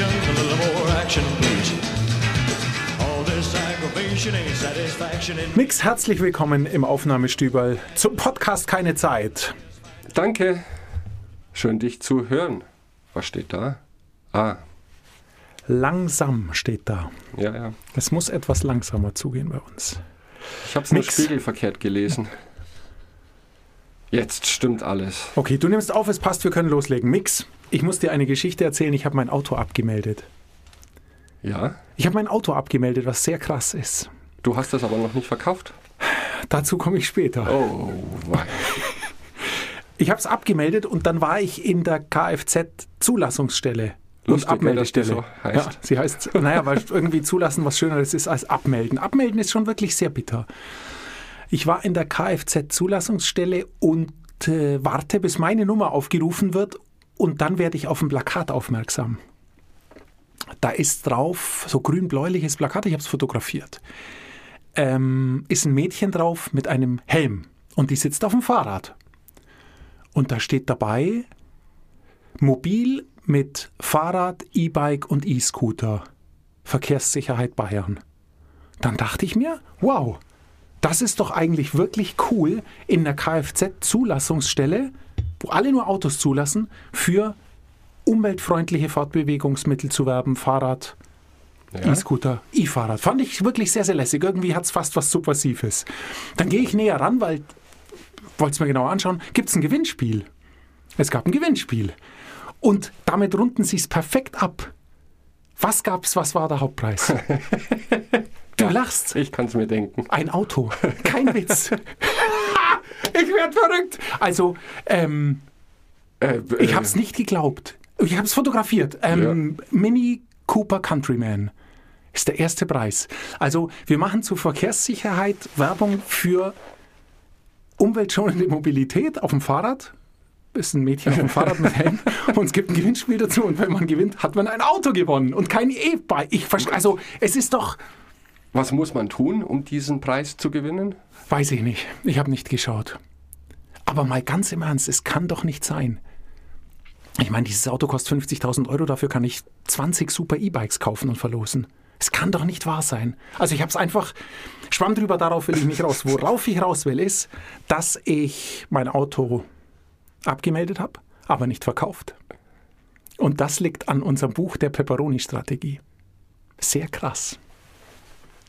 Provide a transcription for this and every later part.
conversation, a little more action, please. Mix, herzlich willkommen im Aufnahmestüberl zum Podcast Keine Zeit. Danke. Schön, dich zu hören. Was steht da? Ah, Langsam steht da. ja, ja. Es muss etwas langsamer zugehen bei uns. Ich habe es nur spiegelverkehrt gelesen. Jetzt stimmt alles. Okay, du nimmst auf, es passt, wir können loslegen. Mix, ich muss dir eine Geschichte erzählen. Ich habe mein Auto abgemeldet. Ja? Ich habe mein Auto abgemeldet, was sehr krass ist. Du hast das aber noch nicht verkauft? Dazu komme ich später. Oh, wei. Ich habe es abgemeldet und dann war ich in der Kfz-Zulassungsstelle. Lustig, und Abmeldestelle. so heißt. Ja, sie heißt, naja, weil irgendwie zulassen was Schöneres ist als abmelden. Abmelden ist schon wirklich sehr bitter. Ich war in der Kfz-Zulassungsstelle und äh, warte, bis meine Nummer aufgerufen wird und dann werde ich auf ein Plakat aufmerksam. Da ist drauf so grün-bläuliches Plakat, ich habe es fotografiert. Ähm, ist ein Mädchen drauf mit einem Helm und die sitzt auf dem Fahrrad. Und da steht dabei, mobil mit Fahrrad, E-Bike und E-Scooter. Verkehrssicherheit Bayern. Dann dachte ich mir, wow, das ist doch eigentlich wirklich cool in der Kfz-Zulassungsstelle, wo alle nur Autos zulassen, für umweltfreundliche Fortbewegungsmittel zu werben, Fahrrad, Ja? E-Scooter, E-Fahrrad. Fand ich wirklich sehr, sehr lässig. Irgendwie hat es fast was Subversives. Dann gehe ich näher ran, weil, wollte es mir genauer anschauen, gibt es ein Gewinnspiel. Es gab ein Gewinnspiel. Und damit runden sie es perfekt ab. Was gab's, was war der Hauptpreis? du lachst. Ich kann es mir denken. Ein Auto. Kein Witz. ich werde verrückt. Also, ähm, Äh, ich äh, habe es nicht geglaubt. Ich habe es fotografiert. Ähm, Mini Cooper Countryman ist der erste Preis. Also wir machen zur Verkehrssicherheit Werbung für umweltschonende Mobilität auf dem Fahrrad. Ist ein Mädchen auf dem Fahrrad mit Helm und es gibt ein Gewinnspiel dazu und wenn man gewinnt, hat man ein Auto gewonnen und kein E-Bike. Also es ist doch, Was muss man tun, um diesen Preis zu gewinnen? weiß ich nicht, ich habe nicht geschaut. Aber mal ganz im Ernst, es kann doch nicht sein. Ich meine, dieses Auto kostet 50.000 Euro, dafür kann ich 20 super E-Bikes kaufen und verlosen. Es kann doch nicht wahr sein. Also ich habe es einfach, schwamm drüber, darauf will ich nicht raus. Worauf ich raus will, ist, dass ich mein Auto abgemeldet habe, aber nicht verkauft. Und das liegt an unserem Buch der Pepperoni-Strategie. Sehr krass.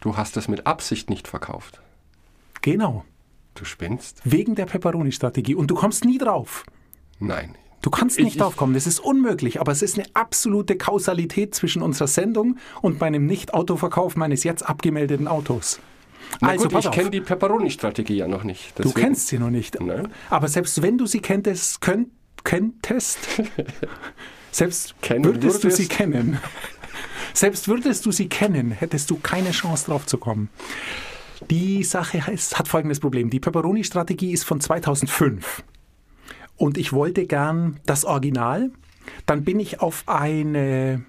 Du hast es mit Absicht nicht verkauft. Genau. Du spinnst? Wegen der Pepperoni-Strategie. Und du kommst nie drauf. Nein. Du kannst Ich- nicht ich- draufkommen, das ist unmöglich, aber es ist eine absolute Kausalität zwischen unserer Sendung und meinem Nicht-Autoverkauf meines jetzt abgemeldeten Autos. Na also, gut, ich kenne die Pepperoni-Strategie ja noch nicht. Du deswegen- kennst sie noch nicht. Nein. Aber selbst wenn du sie kenntest, könnt, kenntest selbst Kennen würdest du würdest. sie kennen, selbst würdest du sie kennen, hättest du keine Chance drauf zu kommen. Die Sache heißt, hat folgendes Problem. Die Pepperoni-Strategie ist von 2005. Und ich wollte gern das Original. Dann bin ich auf eine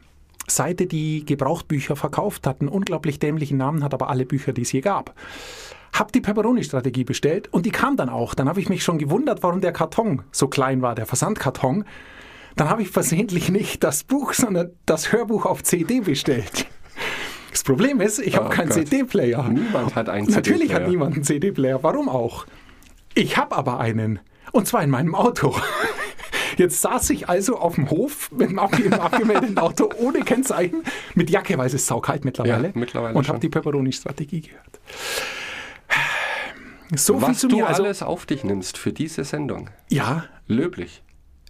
Seite, die Gebrauchtbücher verkauft hat, einen unglaublich dämlichen Namen hat, aber alle Bücher, die es je gab. Hab die Pepperoni-Strategie bestellt und die kam dann auch. Dann habe ich mich schon gewundert, warum der Karton so klein war, der Versandkarton. Dann habe ich versehentlich nicht das Buch, sondern das Hörbuch auf CD bestellt. Das Problem ist, ich habe Oh keinen. CD-Player. Niemand hat einen Natürlich hat CD-Player. niemand einen CD-Player. Warum auch? Ich habe aber einen. Und zwar in meinem Auto. Jetzt saß ich also auf dem Hof mit dem abgemeldeten Auto ohne Kennzeichen, mit Jacke, weil es ist saukalt mittlerweile. Ja, mittlerweile und habe die Pepperoni-Strategie gehört. So viel Was zu du mir. Also, alles auf dich nimmst für diese Sendung. ja, Löblich.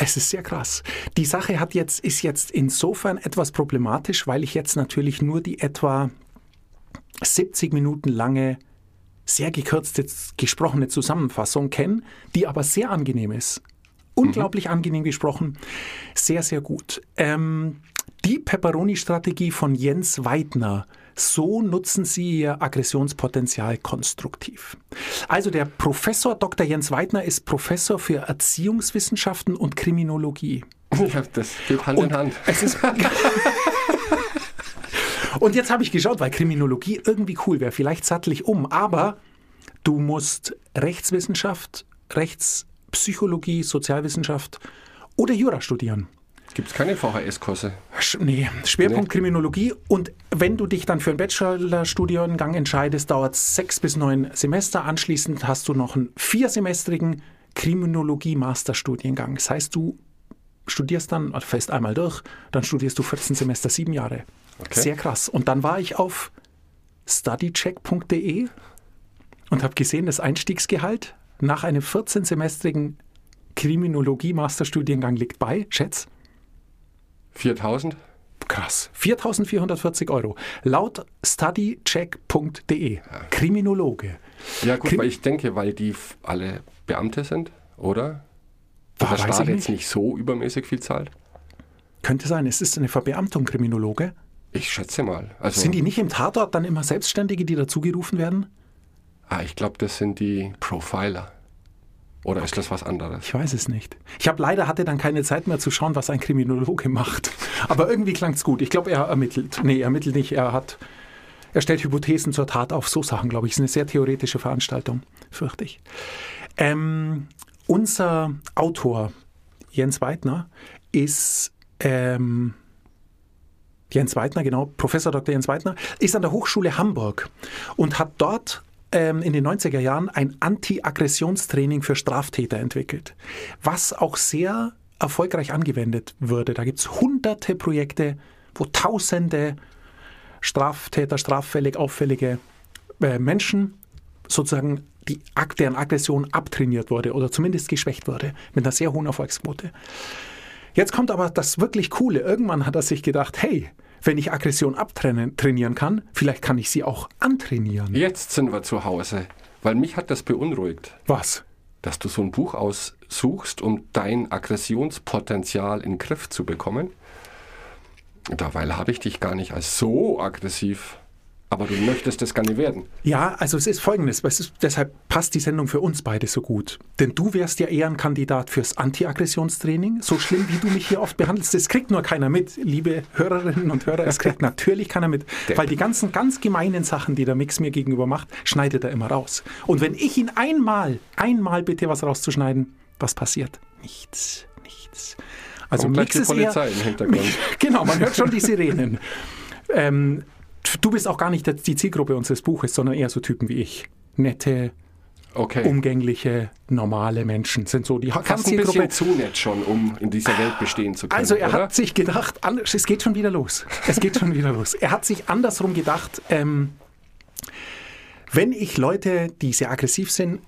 Es ist sehr krass. Die Sache hat jetzt, ist jetzt insofern etwas problematisch, weil ich jetzt natürlich nur die etwa 70 Minuten lange, sehr gekürzte, gesprochene Zusammenfassung kenne, die aber sehr angenehm ist. Unglaublich angenehm gesprochen, sehr, sehr gut. Ähm, die Pepperoni-Strategie von Jens Weidner. So nutzen Sie Ihr Aggressionspotenzial konstruktiv. Also der Professor Dr. Jens Weidner ist Professor für Erziehungswissenschaften und Kriminologie. Ja, das geht Hand in Hand. Und jetzt habe ich geschaut, weil Kriminologie irgendwie cool wäre. Vielleicht sattel ich um, aber du musst Rechtswissenschaft, Rechtspsychologie, Sozialwissenschaft oder Jura studieren. Gibt es keine VHS-Kurse? Nee, Schwerpunkt Nee. Kriminologie. Und wenn du dich dann für einen Bachelorstudiengang entscheidest, dauert es sechs bis neun Semester. Anschließend hast du noch einen viersemestrigen Kriminologie-Masterstudiengang. Das heißt, du studierst dann, oder fällst einmal durch, dann studierst du 14 Semester, sieben Jahre. Okay. Sehr krass. Und dann war ich auf studycheck.de und habe gesehen, das Einstiegsgehalt nach einem 14-semestrigen Kriminologie-Masterstudiengang liegt bei, schätz, 4000? Krass. 4.440 Euro. Laut studycheck.de. Kriminologe. Ja gut, Krim- weil ich denke, weil die alle Beamte sind, oder? Ah, Und der Staat jetzt nicht so übermäßig viel zahlt? Könnte sein, es ist eine Verbeamtung Kriminologe. Ich schätze mal. Also, Sind die nicht im Tatort dann immer Selbstständige, die dazugerufen werden? ah, ich glaube, das sind die Profiler. Oder ist das was anderes? Ich weiß es nicht. Ich habe leider hatte dann keine Zeit mehr zu schauen, was ein Kriminologe macht. Aber irgendwie klang es gut. Ich glaube, er ermittelt. Nee, er ermittelt nicht. Er hat, er stellt Hypothesen zur Tat auf. So Sachen, glaube ich. Es ist eine sehr theoretische Veranstaltung, fürchte ich. Ähm, unser Autor, Jens Weidner, ist ähm, Jens Weidner, genau, Professor Dr. Jens Weidner, ist an der Hochschule Hamburg und hat dort ähm, in den 90er Jahren ein Anti-Aggressionstraining für Straftäter entwickelt, was auch sehr erfolgreich angewendet würde. Da gibt es hunderte Projekte, wo tausende Straftäter, straffällig auffällige äh, Menschen sozusagen die, deren Aggression abtrainiert wurde oder zumindest geschwächt wurde, mit einer sehr hohen Erfolgsquote. Jetzt kommt aber das wirklich Coole. Irgendwann hat er sich gedacht, hey, wenn ich Aggression abtrainieren kann, vielleicht kann ich sie auch antrainieren. Jetzt sind wir zu Hause, weil mich hat das beunruhigt, Was? dass du so ein Buch aussuchst, um dein Aggressionspotenzial in den Griff zu bekommen. Dabei habe ich dich gar nicht als so aggressiv, aber du möchtest das gar nicht werden. Ja, also es ist folgendes, es ist, deshalb passt die Sendung für uns beide so gut. Denn du wärst ja eher ein Kandidat fürs Anti-Aggressionstraining. So schlimm, wie du mich hier oft behandelst, das kriegt nur keiner mit, liebe Hörerinnen und Hörer, es kriegt natürlich keiner mit. Depp. Weil die ganzen ganz gemeinen Sachen, die der Mix mir gegenüber macht, schneidet er immer raus. Und wenn ich ihn einmal, einmal bitte was rauszuschneiden, was passiert? Nichts, nichts. Also Kommt Mix die ist Polizei eher, im Hintergrund. Genau, man hört schon die Sirenen. Ähm, du bist auch gar nicht die Zielgruppe unseres Buches, sondern eher so Typen wie ich. Nette, Okay. umgängliche, normale Menschen sind so die Fast ein bisschen zu nett schon, um in dieser Welt bestehen zu können. Also er oder? hat sich gedacht, es geht schon wieder los. Es geht schon wieder los. Er hat sich andersrum gedacht, ähm, wenn ich Leute, die sehr aggressiv sind,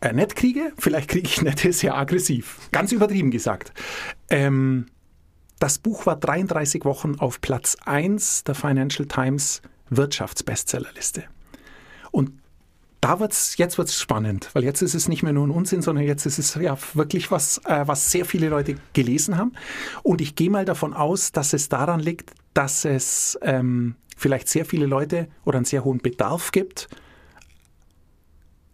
äh, nett kriege, vielleicht kriege ich Nette sehr aggressiv. Ganz übertrieben gesagt. Ähm, das Buch war 33 Wochen auf Platz 1 der Financial Times Wirtschaftsbestsellerliste. Und da wird's, jetzt wird's spannend, weil jetzt ist es nicht mehr nur ein Unsinn, sondern jetzt ist es ja wirklich was, äh, was sehr viele Leute gelesen haben. Und ich gehe mal davon aus, dass es daran liegt, dass es ähm, vielleicht sehr viele Leute oder einen sehr hohen Bedarf gibt,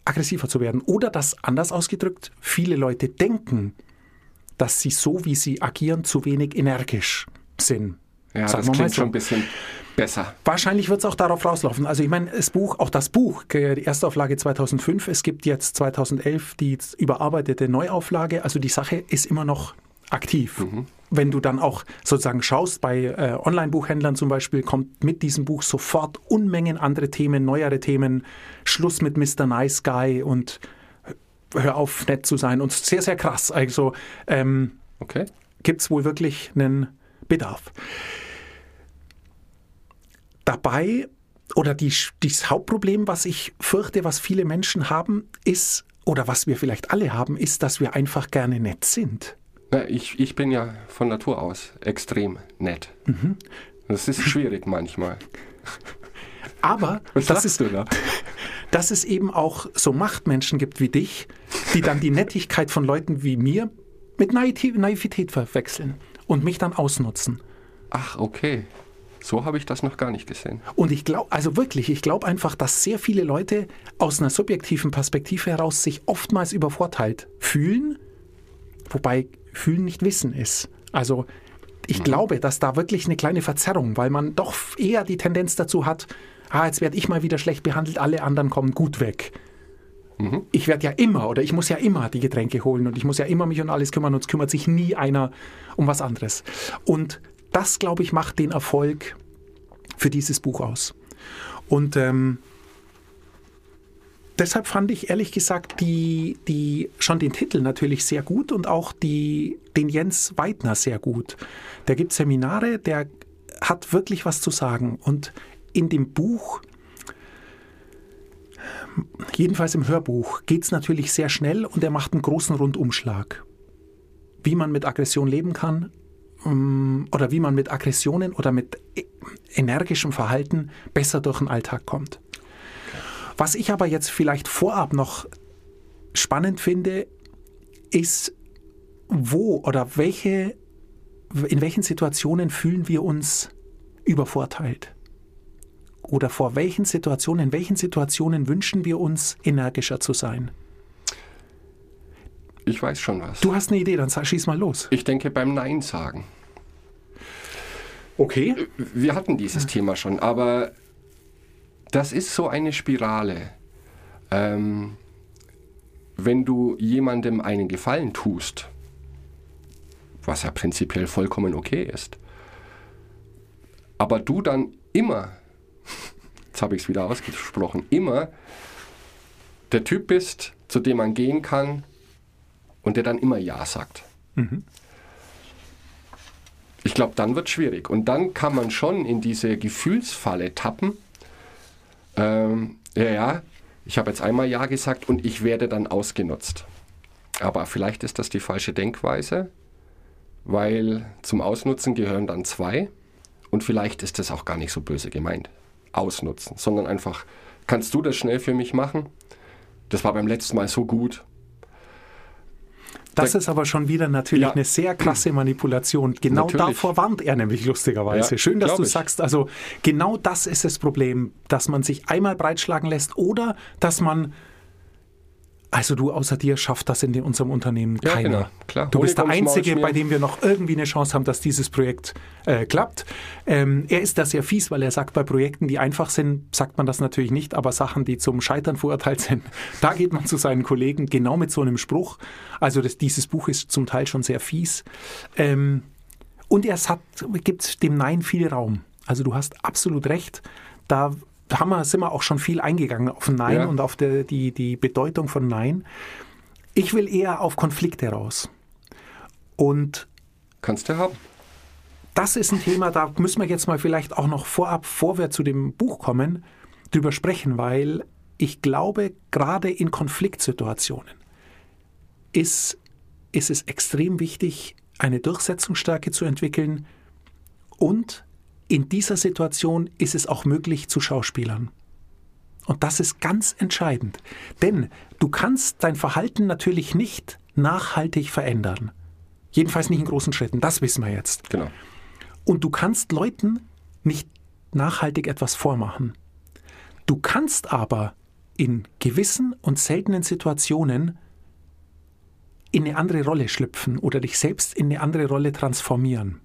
aggressiver zu werden. Oder dass, anders ausgedrückt, viele Leute denken, dass sie so, wie sie agieren, zu wenig energisch sind. ja, Sagen das klingt so. schon ein bisschen besser. Wahrscheinlich wird es auch darauf rauslaufen. Also ich meine, das Buch, auch das Buch, äh, die erste Auflage 2005, es gibt jetzt 2011 die überarbeitete Neuauflage. Also die Sache ist immer noch aktiv. Wenn du dann auch sozusagen schaust, bei äh, Online-Buchhändlern zum Beispiel, kommt mit diesem Buch sofort Unmengen andere Themen, neuere Themen, Schluss mit Mr. Nice Guy und hör auf, nett zu sein und sehr, sehr krass. Also ähm, Okay. gibt es wohl wirklich einen Bedarf. Dabei, oder die, das Hauptproblem, was ich fürchte, was viele Menschen haben, ist, oder was wir vielleicht alle haben, ist, dass wir einfach gerne nett sind. Na, ich, ich bin ja von Natur aus extrem nett. Mhm. Das ist schwierig manchmal. Aber Was das ist, du da? Dass es eben auch so Machtmenschen gibt wie dich, die dann die Nettigkeit von Leuten wie mir mit Naiv- Naivität verwechseln und mich dann ausnutzen. Ach, okay. So habe ich das noch gar nicht gesehen. Und ich glaube, also wirklich, ich glaube einfach, dass sehr viele Leute aus einer subjektiven Perspektive heraus sich oftmals übervorteilt fühlen, wobei fühlen nicht wissen ist. Also ich glaube, dass da wirklich eine kleine Verzerrung, weil man doch eher die Tendenz dazu hat, ah, jetzt werde ich mal wieder schlecht behandelt, alle anderen kommen gut weg. Ich werde ja immer oder ich muss ja immer die Getränke holen und ich muss ja immer mich um alles kümmern und es kümmert sich nie einer um was anderes. Und das, glaube ich, macht den Erfolg für dieses Buch aus. Und ähm, deshalb fand ich ehrlich gesagt die, die, schon den Titel natürlich sehr gut und auch die, den Jens Weidner sehr gut. Der gibt Seminare, der hat wirklich was zu sagen. Und in dem Buch jedenfalls im Hörbuch, geht es natürlich sehr schnell und er macht einen großen Rundumschlag. Wie man mit Aggression leben kann ähm, oder wie man mit Aggressionen oder mit e-, energischem Verhalten besser durch den Alltag kommt. Was ich aber jetzt vielleicht vorab noch spannend finde, ist, wo oder welche, in welchen Situationen fühlen wir uns übervorteilt? Oder vor welchen Situationen, in welchen Situationen wünschen wir uns, energischer zu sein? Ich weiß schon was. Du hast eine Idee, dann schieß mal los. Ich denke beim Nein sagen. Okay. Wir hatten dieses Thema schon, aber das ist so eine Spirale. Ähm, wenn du jemandem einen Gefallen tust, was ja prinzipiell vollkommen okay ist, aber du dann immer jetzt habe ich es wieder ausgesprochen, immer der Typ bist, zu dem man gehen kann und der dann immer Ja sagt. Mhm. Ich glaube, dann wird es schwierig. Und dann kann man schon in diese Gefühlsfalle tappen. Ähm, ja, ja, ich habe jetzt einmal Ja gesagt und ich werde dann ausgenutzt. Aber vielleicht ist das die falsche Denkweise, weil zum Ausnutzen gehören dann zwei und vielleicht ist das auch gar nicht so böse gemeint ausnutzen, sondern einfach, kannst du das schnell für mich machen? Das war beim letzten Mal so gut. Das ist aber schon wieder natürlich ja. eine sehr krasse Manipulation. Genau natürlich. davor warnt er nämlich lustigerweise. Ja, Schön, dass du ich. sagst, also genau das ist das Problem, dass man sich einmal breitschlagen lässt oder dass man also du außer dir schafft das in unserem Unternehmen keiner. Ja, genau, klar. Du bist der Einzige, bei dem wir noch irgendwie eine Chance haben, dass dieses Projekt äh, klappt. Ähm, er ist da sehr fies, weil er sagt, bei Projekten, die einfach sind, sagt man das natürlich nicht, aber Sachen, die zum Scheitern verurteilt sind, da geht man zu seinen Kollegen genau mit so einem Spruch. Also das, dieses Buch ist zum Teil schon sehr fies. Ähm, und er gibt dem Nein viel Raum. Also du hast absolut recht. Da haben wir, sind wir auch schon viel eingegangen auf Nein ja. und auf der, die, die Bedeutung von Nein. Ich will eher auf Konflikte raus. Und kannst du haben. Das ist ein Thema, da müssen wir jetzt mal vielleicht auch noch vorab, vor wir zu dem Buch kommen, drüber sprechen, weil ich glaube, gerade in Konfliktsituationen ist, ist es extrem wichtig, eine Durchsetzungsstärke zu entwickeln und in dieser Situation ist es auch möglich zu Schauspielern. Und das ist ganz entscheidend. Denn du kannst dein Verhalten natürlich nicht nachhaltig verändern. Jedenfalls nicht in großen Schritten. Das wissen wir jetzt. Genau. Und du kannst Leuten nicht nachhaltig etwas vormachen. Du kannst aber in gewissen und seltenen Situationen in eine andere Rolle schlüpfen oder dich selbst in eine andere Rolle transformieren.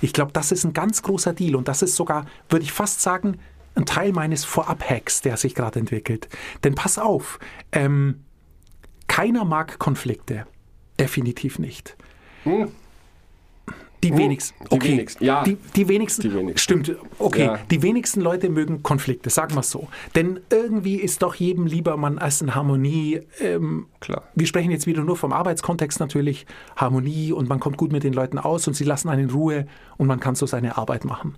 Ich glaube, das ist ein ganz großer Deal und das ist sogar, würde ich fast sagen, ein Teil meines Vorab-Hacks, der sich gerade entwickelt. Denn pass auf, ähm, keiner mag Konflikte. Definitiv nicht. Hm. Die hm, wenigsten. Die okay. wenigsten. Ja. Die, die, wenigsten. Die wenigsten. Stimmt. Okay. Ja. Die wenigsten Leute mögen Konflikte, sagen wir es so. Denn irgendwie ist doch jedem lieber man als in Harmonie. Ähm, Klar. Wir sprechen jetzt wieder nur vom Arbeitskontext natürlich. Harmonie und man kommt gut mit den Leuten aus und sie lassen einen in Ruhe und man kann so seine Arbeit machen.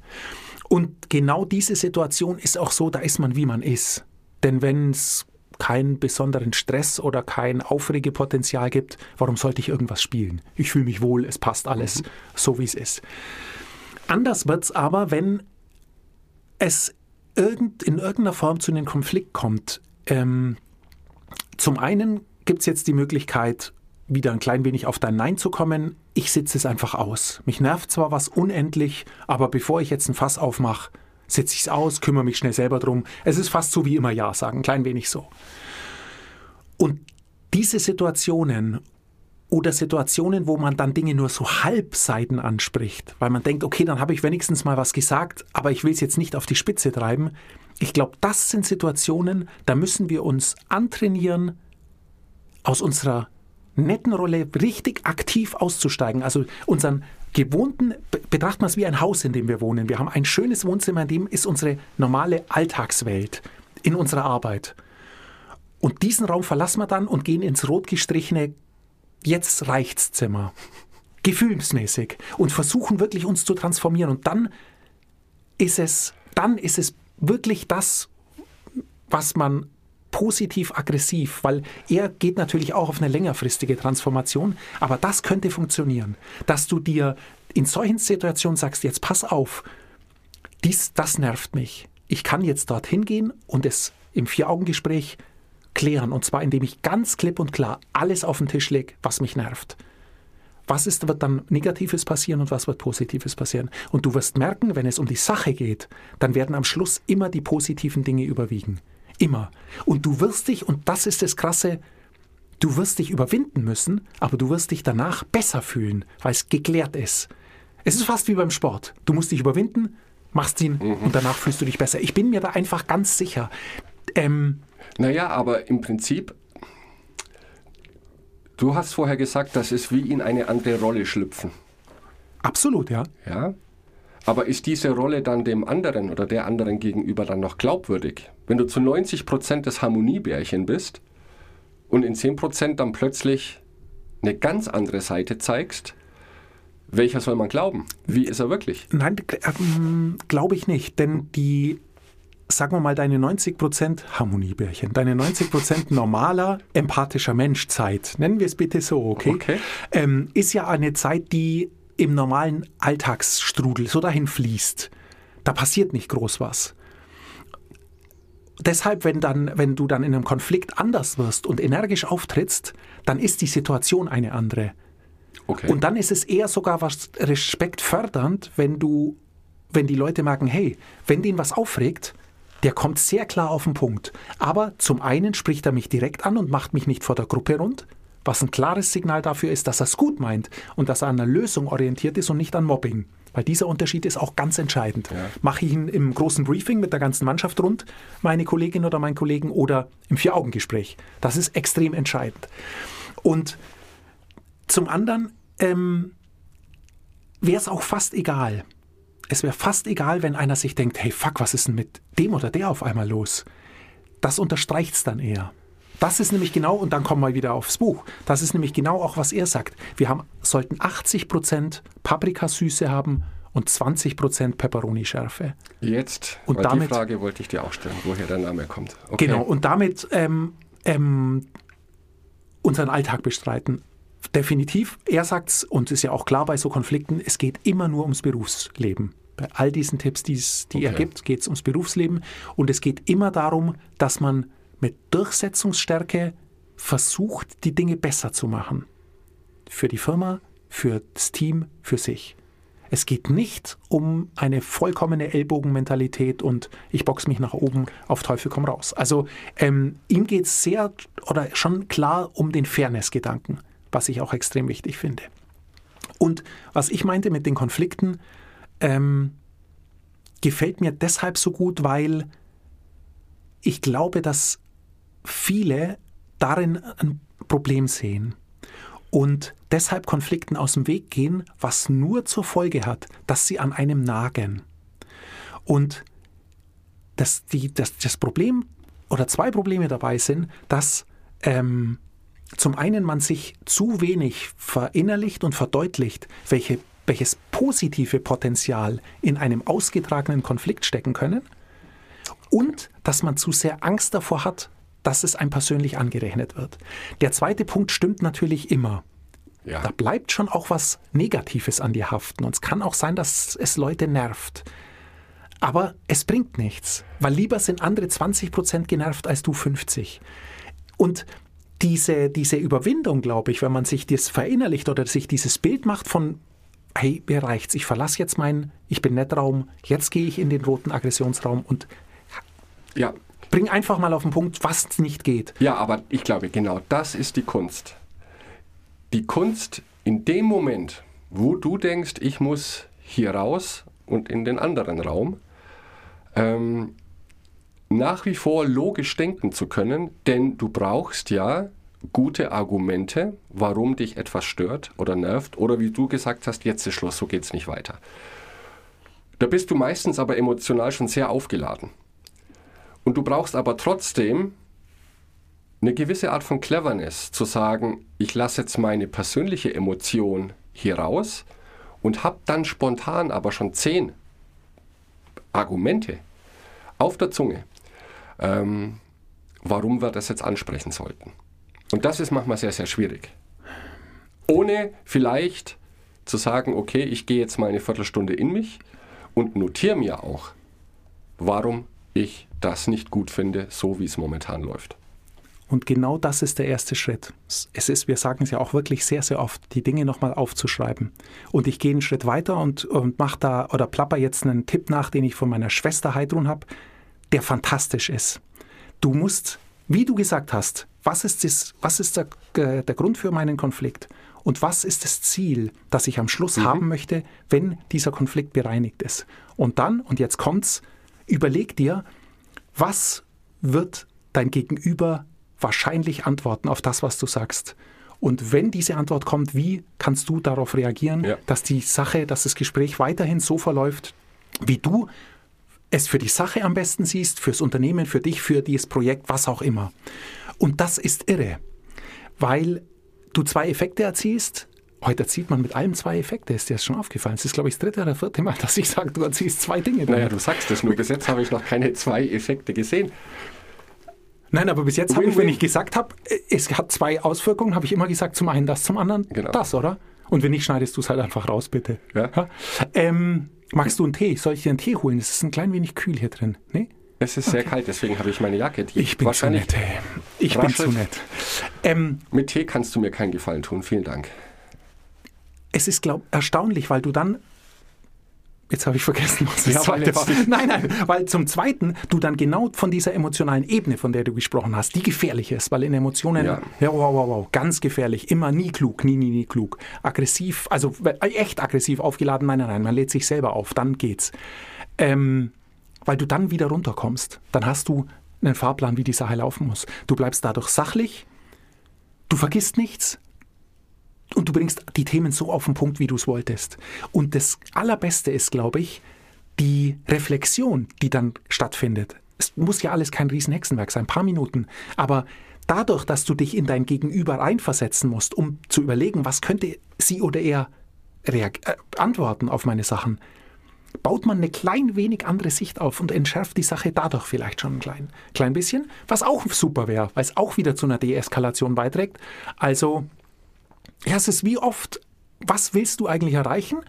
Und genau diese Situation ist auch so, da ist man wie man ist. Denn wenn es keinen besonderen Stress oder kein Aufregepotenzial gibt, warum sollte ich irgendwas spielen? Ich fühle mich wohl, es passt alles so, wie es ist. Anders wird es aber, wenn es irgend, in irgendeiner Form zu einem Konflikt kommt. Ähm, zum einen gibt es jetzt die Möglichkeit, wieder ein klein wenig auf dein Nein zu kommen. Ich sitze es einfach aus. Mich nervt zwar was unendlich, aber bevor ich jetzt ein Fass aufmache, setze ich es aus, kümmere mich schnell selber drum. Es ist fast so wie immer Ja sagen, ein klein wenig so. Und diese Situationen oder Situationen, wo man dann Dinge nur so halbseiten anspricht, weil man denkt, okay, dann habe ich wenigstens mal was gesagt, aber ich will es jetzt nicht auf die Spitze treiben. Ich glaube, das sind Situationen, da müssen wir uns antrainieren, aus unserer netten Rolle richtig aktiv auszusteigen. Also unseren gewohnten, be- betrachten wir es wie ein Haus, in dem wir wohnen. Wir haben ein schönes Wohnzimmer, in dem ist unsere normale Alltagswelt in unserer Arbeit. Und diesen Raum verlassen wir dann und gehen ins rot gestrichene Jetzt reicht's Zimmer. Gefühlsmäßig. Und versuchen wirklich uns zu transformieren. Und dann ist es, dann ist es wirklich das, was man positiv aggressiv, weil er geht natürlich auch auf eine längerfristige Transformation, aber das könnte funktionieren, dass du dir in solchen Situationen sagst, jetzt pass auf, dies, das nervt mich. Ich kann jetzt dorthin gehen und es im Vier-Augen-Gespräch klären, und zwar indem ich ganz klipp und klar alles auf den Tisch lege, was mich nervt. Was ist, wird dann Negatives passieren und was wird Positives passieren? Und du wirst merken, wenn es um die Sache geht, dann werden am Schluss immer die positiven Dinge überwiegen. Immer. Und du wirst dich, und das ist das Krasse, du wirst dich überwinden müssen, aber du wirst dich danach besser fühlen, weil es geklärt ist. Es ist fast wie beim Sport. Du musst dich überwinden, machst ihn und danach fühlst du dich besser. Ich bin mir da einfach ganz sicher. Ähm, Naja, aber im Prinzip, du hast vorher gesagt, das ist wie in eine andere Rolle schlüpfen. absolut, ja. Ja? Aber ist diese Rolle dann dem anderen oder der anderen gegenüber dann noch glaubwürdig? Wenn du zu 90% das Harmoniebärchen bist und in 10% dann plötzlich eine ganz andere Seite zeigst, welcher soll man glauben? Wie ist er wirklich? Nein, ähm, glaube ich nicht, denn die, sagen wir mal, deine 90% Harmoniebärchen, deine 90% normaler, empathischer Menschzeit, nennen wir es bitte so, okay? Okay. Ähm, ist ja eine Zeit, die im normalen Alltagsstrudel so dahin fließt. Da passiert nicht groß was. Deshalb, wenn, dann, wenn du dann in einem Konflikt anders wirst und energisch auftrittst, dann ist die Situation eine andere. Okay. Und dann ist es eher sogar was respektfördernd, wenn du, wenn die Leute merken, hey, wenn den was aufregt, der kommt sehr klar auf den Punkt. Aber zum einen spricht er mich direkt an und macht mich nicht vor der Gruppe rund, was ein klares Signal dafür ist, dass er es gut meint und dass er an einer Lösung orientiert ist und nicht an Mobbing. Weil dieser Unterschied ist auch ganz entscheidend. Mache ich ihn im großen Briefing mit der ganzen Mannschaft rund, meine Kollegin oder mein Kollegen, oder im Vier-Augen-Gespräch? Das ist extrem entscheidend. Und zum anderen ähm, wäre es auch fast egal. Es wäre fast egal, wenn einer sich denkt, hey fuck, was ist denn mit dem oder der auf einmal los? Das unterstreicht es dann eher. Das ist nämlich genau, und dann kommen wir wieder aufs Buch, das ist nämlich genau auch, was er sagt. Wir haben, sollten 80% Paprikasüße haben und 20% Peperoni-Schärfe. Jetzt, Und damit- die Frage wollte ich dir auch stellen, woher der Name kommt. Okay. Genau, und damit ähm, ähm, unseren Alltag bestreiten. Definitiv, er sagt's, und ist ja auch klar bei so Konflikten, es geht immer nur ums Berufsleben. Bei all diesen Tipps, die's, die er Okay. gibt, geht es ums Berufsleben. Und es geht immer darum, dass man mit Durchsetzungsstärke versucht, die Dinge besser zu machen. Für die Firma, für das Team, für sich. Es geht nicht um eine vollkommene Ellbogenmentalität und ich box mich nach oben, auf Teufel komm raus. Also ähm, ihm geht es sehr oder schon klar um den Fairness-Gedanken, was ich auch extrem wichtig finde. Und was ich meinte mit den Konflikten, ähm, gefällt mir deshalb so gut, weil ich glaube, dass viele darin ein Problem sehen und deshalb Konflikten aus dem Weg gehen, was nur zur Folge hat, dass sie an einem nagen. Und das, die, das, das Problem oder zwei Probleme dabei sind, dass ähm, zum einen man sich zu wenig verinnerlicht und verdeutlicht, welche, welches positive Potenzial in einem ausgetragenen Konflikt stecken können und dass man zu sehr Angst davor hat, dass es einem persönlich angerechnet wird. Der zweite Punkt stimmt natürlich immer. Ja. Da bleibt schon auch was Negatives an dir haften. Und es kann auch sein, dass es Leute nervt. Aber es bringt nichts, weil lieber sind andere 20% genervt als du 50. Und diese, diese Überwindung, glaube ich, wenn man sich das verinnerlicht oder sich dieses Bild macht von, hey, mir reicht's, ich verlasse jetzt meinen Ich bin nett Raum, jetzt gehe ich in den roten Aggressionsraum und ja, bring einfach mal auf den Punkt, was nicht geht. Ja, aber ich glaube, genau das ist die Kunst. Die Kunst in dem Moment, wo du denkst, ich muss hier raus und in den anderen Raum, ähm, nach wie vor logisch denken zu können, denn du brauchst ja, gute Argumente, warum dich etwas stört oder nervt oder wie du gesagt hast, jetzt ist Schluss, so geht es nicht weiter. Da bist du meistens aber emotional schon sehr aufgeladen. Und du brauchst aber trotzdem eine gewisse Art von Cleverness, zu sagen, ich lasse jetzt meine persönliche Emotion hier raus und habe dann spontan aber schon zehn Argumente auf der Zunge, ähm, warum wir das jetzt ansprechen sollten. Und das ist manchmal sehr, sehr schwierig. Ohne vielleicht zu sagen, okay, ich gehe jetzt mal eine Viertelstunde in mich und notiere mir auch, warum ich das nicht gut finde, so wie es momentan läuft. Und genau das ist der erste Schritt. Es ist, wir sagen es ja auch wirklich sehr, sehr oft, die Dinge nochmal aufzuschreiben. Und ich gehe einen Schritt weiter und, und mache da oder plapper jetzt einen Tipp nach, den ich von meiner Schwester Heidrun habe, der fantastisch ist. Du musst, wie du gesagt hast, was ist, das, was ist der, äh, der Grund für meinen Konflikt? Und was ist das Ziel, das ich am Schluss mhm. haben möchte, wenn dieser Konflikt bereinigt ist? Und dann, und jetzt kommt's, überleg dir, was wird dein Gegenüber wahrscheinlich antworten auf das, was du sagst. Und wenn diese Antwort kommt, wie kannst du darauf reagieren, ja. dass die Sache, dass das Gespräch weiterhin so verläuft, wie du es für die Sache am besten siehst, fürs Unternehmen, für dich, für dieses Projekt, was auch immer. Und das ist irre, weil du zwei Effekte erzielst. Heute erzielt man mit allem zwei Effekte, ist dir das schon aufgefallen? Es ist, glaube ich, das dritte oder vierte Mal, dass ich sage, du erzielst zwei Dinge. Naja, du sagst das nur. Bis jetzt habe ich noch keine zwei Effekte gesehen. Nein, aber bis jetzt habe ich, wenn ich gesagt habe, es hat zwei Auswirkungen, habe ich immer gesagt, zum einen das, zum anderen genau. das, oder? Und wenn nicht, schneidest du es halt einfach raus, bitte. Ja. Ähm, magst du einen Tee? Soll ich dir einen Tee holen? Es ist ein klein wenig kühl hier drin. Nee? Es ist sehr kalt, deswegen habe ich meine Jacke. Die ich bin zu nett. Ich bin zu nett. Ähm, Mit Tee kannst du mir keinen Gefallen tun. Vielen Dank. Es ist glaub, erstaunlich, weil du dann Jetzt habe ich vergessen, was das ja, zweite war. Nein, nein, weil zum Zweiten du dann genau von dieser emotionalen Ebene, von der du gesprochen hast, die gefährlich ist, weil in Emotionen, ja, ja wow, wow, wow, ganz gefährlich, immer nie klug, nie, nie, nie klug. Aggressiv, also echt aggressiv aufgeladen, nein, nein, nein, man lädt sich selber auf, dann geht's. Ähm, weil du dann wieder runterkommst. Dann hast du einen Fahrplan, wie die Sache laufen muss. Du bleibst dadurch sachlich, du vergisst nichts, und du bringst die Themen so auf den Punkt, wie du es wolltest. Und das Allerbeste ist, glaube ich, die Reflexion, die dann stattfindet. Es muss ja alles kein Riesenhexenwerk sein, ein paar Minuten. Aber dadurch, dass du dich in dein Gegenüber reinversetzen musst, um zu überlegen, was könnte sie oder er äh, antworten auf meine Sachen, baut man eine klein wenig andere Sicht auf und entschärft die Sache dadurch vielleicht schon ein klein, klein bisschen, was auch super wäre, weil es auch wieder zu einer Deeskalation beiträgt. Also ja, es ist wie oft, was willst du eigentlich erreichen?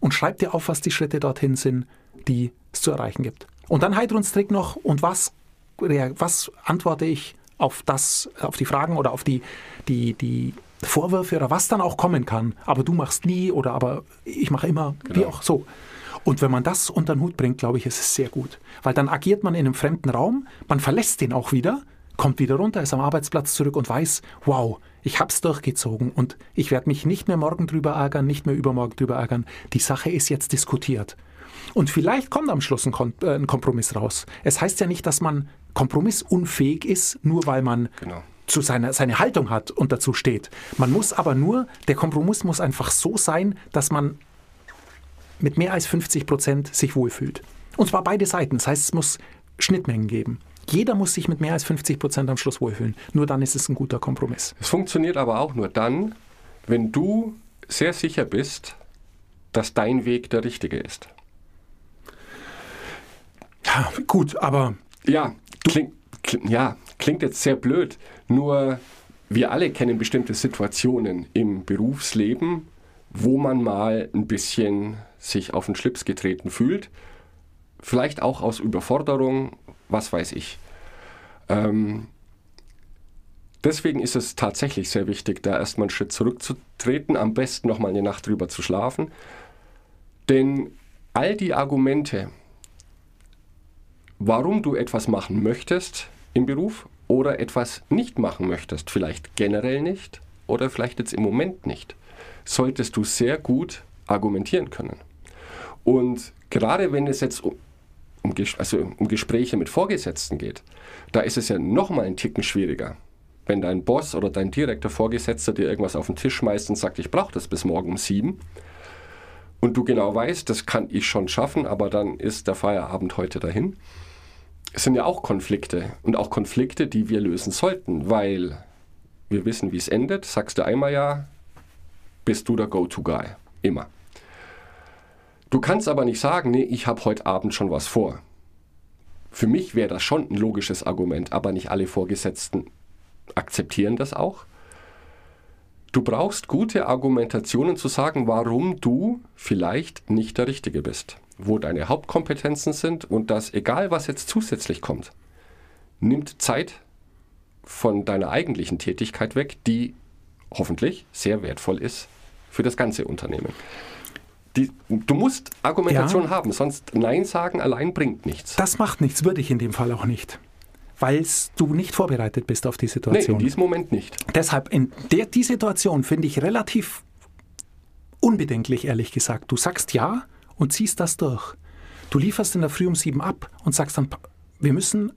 Und schreib dir auf, was die Schritte dorthin sind, die es zu erreichen gibt. Und dann Heidruns Trick noch, und was, was antworte ich auf das, auf die Fragen oder auf die, die, die Vorwürfe oder was dann auch kommen kann. Aber du machst nie oder aber ich mache immer, genau. wie auch so. Und wenn man das unter den Hut bringt, glaube ich, ist es sehr gut. Weil dann agiert man in einem fremden Raum, man verlässt den auch wieder, kommt wieder runter, ist am Arbeitsplatz zurück und weiß, wow, ich habe es durchgezogen und ich werde mich nicht mehr morgen drüber ärgern, nicht mehr übermorgen drüber ärgern. Die Sache ist jetzt diskutiert. Und vielleicht kommt am Schluss ein, Kom äh, ein Kompromiss raus. Es heißt ja nicht, dass man kompromissunfähig ist, nur weil man genau. zu seiner, seine Haltung hat und dazu steht. Man muss aber nur, der Kompromiss muss einfach so sein, dass man mit mehr als 50 Prozent sich wohlfühlt. Und zwar beide Seiten. Das heißt, es muss Schnittmengen geben. Jeder muss sich mit mehr als 50 Prozent am Schluss wohlfühlen. Nur dann ist es ein guter Kompromiss. Es funktioniert aber auch nur dann, wenn du sehr sicher bist, dass dein Weg der richtige ist. Ja, gut, aber. Ja, klingt, kling, ja, klingt jetzt sehr blöd. Nur wir alle kennen bestimmte Situationen im Berufsleben, wo man mal ein bisschen sich auf den Schlips getreten fühlt. Vielleicht auch aus Überforderung was weiß ich. Ähm, deswegen ist es tatsächlich sehr wichtig, da erstmal einen Schritt zurückzutreten, am besten nochmal eine Nacht drüber zu schlafen. Denn all die Argumente, warum du etwas machen möchtest im Beruf oder etwas nicht machen möchtest, vielleicht generell nicht oder vielleicht jetzt im Moment nicht, solltest du sehr gut argumentieren können. Und gerade wenn es jetzt um, also um Gespräche mit Vorgesetzten geht, da ist es ja nochmal ein Ticken schwieriger. wenn dein Boss oder dein direkter Vorgesetzter dir irgendwas auf den Tisch schmeißt und sagt, ich brauche das bis morgen um sieben, und du genau weißt, das kann ich schon schaffen, aber dann ist der Feierabend heute dahin. Es sind ja auch Konflikte und auch Konflikte, die wir lösen sollten, weil wir wissen, wie es endet. Sagst du einmal ja, bist du der Go-To-Guy. Immer. Du kannst aber nicht sagen, nee, ich habe heute Abend schon was vor. Für mich wäre das schon ein logisches Argument, aber nicht alle Vorgesetzten akzeptieren das auch. Du brauchst gute Argumentationen zu sagen, warum du vielleicht nicht der Richtige bist, wo deine Hauptkompetenzen sind und dass egal was jetzt zusätzlich kommt, nimmt Zeit von deiner eigentlichen Tätigkeit weg, die hoffentlich sehr wertvoll ist für das ganze Unternehmen. Die, du musst Argumentation Ja. haben, sonst Nein sagen allein bringt nichts. Das macht nichts, würde ich in dem Fall auch nicht. Weil du nicht vorbereitet bist auf die Nee, Situation. in diesem Moment nicht. Deshalb, in der, die Situation finde ich relativ unbedenklich, ehrlich gesagt. Du sagst ja und ziehst das durch. Du lieferst in der Früh um sieben ab und sagst dann, wir müssen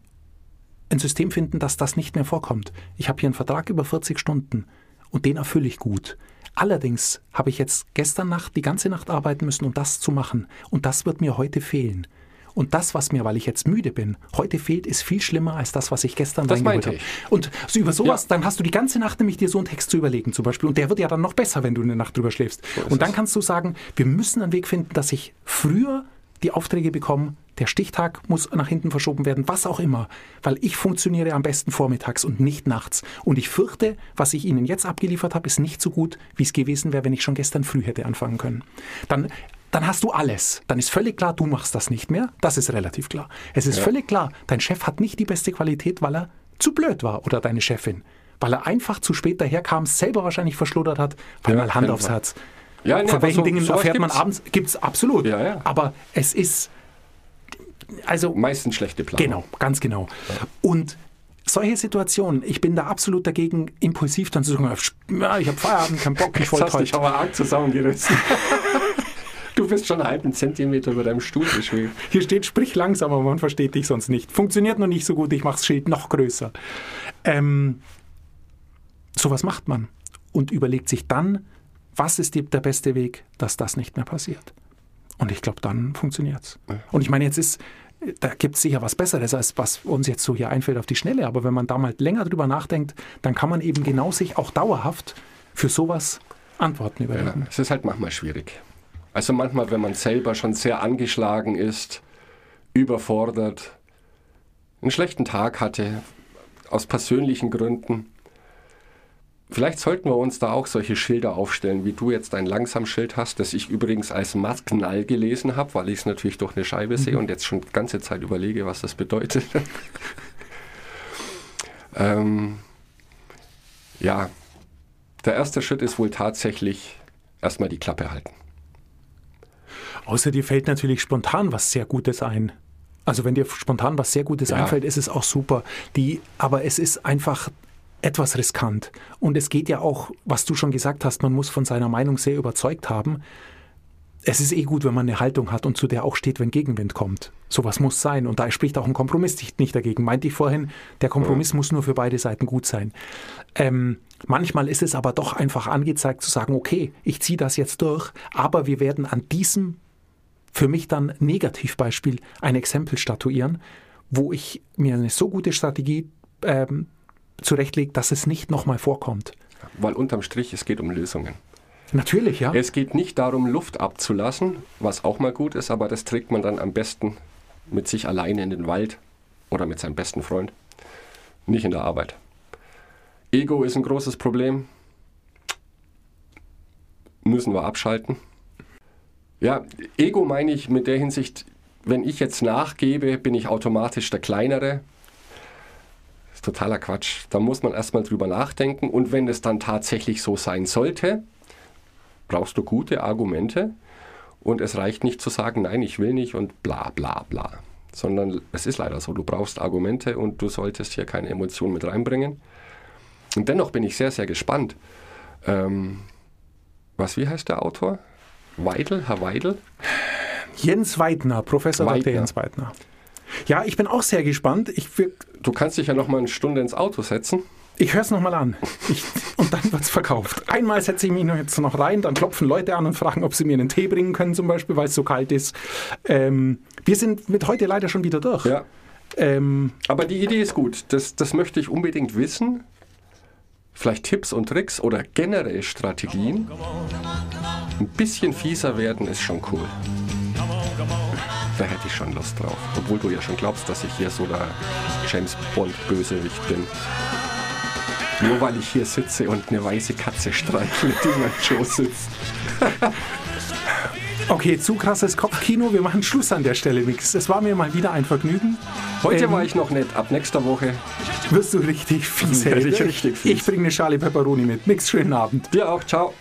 ein System finden, dass das nicht mehr vorkommt. Ich habe hier einen Vertrag über 40 Stunden und den erfülle ich gut. Allerdings habe ich jetzt gestern Nacht die ganze Nacht arbeiten müssen, um das zu machen. Und das wird mir heute fehlen. Und das, was mir, weil ich jetzt müde bin, heute fehlt, ist viel schlimmer als das, was ich gestern Das reingeholt habe. Und so über sowas, Ja. dann hast du die ganze Nacht nämlich dir so einen Text zu überlegen zum Beispiel. Und der wird ja dann noch besser, wenn du eine Nacht drüber schläfst. ist und dann es. kannst du sagen, wir müssen einen Weg finden, dass ich früher die Aufträge bekomme, der Stichtag muss nach hinten verschoben werden, was auch immer. Weil ich funktioniere am besten vormittags und nicht nachts. Und ich fürchte, was ich Ihnen jetzt abgeliefert habe, ist nicht so gut, wie es gewesen wäre, wenn ich schon gestern früh hätte anfangen können. Dann, dann hast du alles. Dann ist völlig klar, du machst das nicht mehr. Das ist relativ klar. Es ist völlig klar, dein Chef hat nicht die beste Qualität, weil er zu blöd war oder deine Chefin. Weil er einfach zu spät daherkam, selber wahrscheinlich verschluddert hat, weil Ja, mal Hand aufs. Herz. Ja, nee, Von welchen so- Dingen erfährt man gibt's. abends? Gibt es absolut. Ja, ja. Aber es ist, also Meistens schlechte Planung. Genau, ganz genau. Und solche Situationen, ich bin da absolut dagegen, impulsiv dann zu sagen, ja, ich habe Feierabend, keinen Bock, ich wollte heute. aber arg zusammengerissen. du bist schon einen halben Zentimeter über deinem Stuhl geschwebt. Hier steht, sprich langsam, aber man versteht dich sonst nicht. Funktioniert noch nicht so gut, ich mache das Schild noch größer. Ähm, sowas macht man und überlegt sich dann, was ist die, der beste Weg, dass das nicht mehr passiert. Und ich glaube, dann funktioniert's. Und ich meine, jetzt ist, da gibt es sicher was Besseres, als was uns jetzt so hier einfällt auf die Schnelle. Aber wenn man da mal länger drüber nachdenkt, dann kann man eben genau sich auch dauerhaft für sowas Antworten Ja, überlegen. es ist halt manchmal schwierig. Also manchmal, wenn man selber schon sehr angeschlagen ist, überfordert, einen schlechten Tag hatte, aus persönlichen Gründen. Vielleicht sollten wir uns da auch solche Schilder aufstellen, wie du jetzt ein Langsam-Schild hast, das ich übrigens als Maskenall gelesen habe, weil ich es natürlich durch eine Scheibe sehe und jetzt schon die ganze Zeit überlege, was das bedeutet. ähm, ja, der erste Schritt ist wohl tatsächlich erstmal die Klappe halten. Außer dir fällt natürlich spontan was sehr Gutes ein. Also wenn dir spontan was sehr Gutes Ja. einfällt, ist es auch super. Die, aber es ist einfach etwas riskant. Und es geht ja auch, was du schon gesagt hast, man muss von seiner Meinung sehr überzeugt haben. Es ist eh gut, wenn man eine Haltung hat und zu der auch steht, wenn Gegenwind kommt. Sowas muss sein. Und da spricht auch ein Kompromiss nicht- dagegen. Meinte ich vorhin, der Kompromiss muss nur für beide Seiten gut sein. Ähm, manchmal ist es aber doch einfach angezeigt zu sagen, okay, ich ziehe das jetzt durch, aber wir werden an diesem für mich dann Negativbeispiel ein Exempel statuieren, wo ich mir eine so gute Strategie ähm, zurechtlege, dass es nicht nochmal vorkommt. Weil unterm Strich, es geht um Lösungen. Natürlich, ja. Es geht nicht darum, Luft abzulassen, was auch mal gut ist, aber das trägt man dann am besten mit sich alleine in den Wald oder mit seinem besten Freund, nicht in der Arbeit. Ego ist ein großes Problem. Müssen wir abschalten. Ja, Ego meine ich mit der Hinsicht, wenn ich jetzt nachgebe, bin ich automatisch der Kleinere. Totaler Quatsch. Da muss man erstmal drüber nachdenken. Und wenn es dann tatsächlich so sein sollte, brauchst du gute Argumente. Und es reicht nicht zu sagen, nein, ich will nicht und bla bla bla. Sondern es ist leider so, du brauchst Argumente und du solltest hier keine Emotionen mit reinbringen. Und dennoch bin ich sehr, sehr gespannt. Ähm, was, wie heißt der Autor? Weidel, Herr Weidel? Jens Weidner, Professor Dr. Weidner. Jens Weidner. Ja, ich bin auch sehr gespannt. Ich, Du kannst dich ja noch mal eine Stunde ins Auto setzen. Ich höre es nochmal an. Ich, und dann wird es verkauft. Einmal setze ich mich noch jetzt noch rein, dann klopfen Leute an und fragen, ob sie mir einen Tee bringen können, zum Beispiel, weil es so kalt ist. Ähm, wir sind mit heute leider schon wieder durch. Ja. Ähm, Aber die Idee ist gut. Das, das möchte ich unbedingt wissen. Vielleicht Tipps und Tricks oder generell Strategien. Ein bisschen fieser werden ist schon cool. Da hätte ich schon Lust drauf. Obwohl du ja schon glaubst, dass ich hier so der James Bond Bösewicht bin. Nur weil ich hier sitze und eine weiße Katze streichle, die in meinem Schoß sitzt. okay, zu krasses Kopfkino. Wir machen Schluss an der Stelle, Mix. Es war mir mal wieder ein Vergnügen. Heute Ähm, war ich noch nett. Ab nächster Woche Wirst du richtig fies, Werde ich richtig fies. Ich bringe eine Schale Peperoni mit. Mix, schönen Abend. dir auch. Ciao.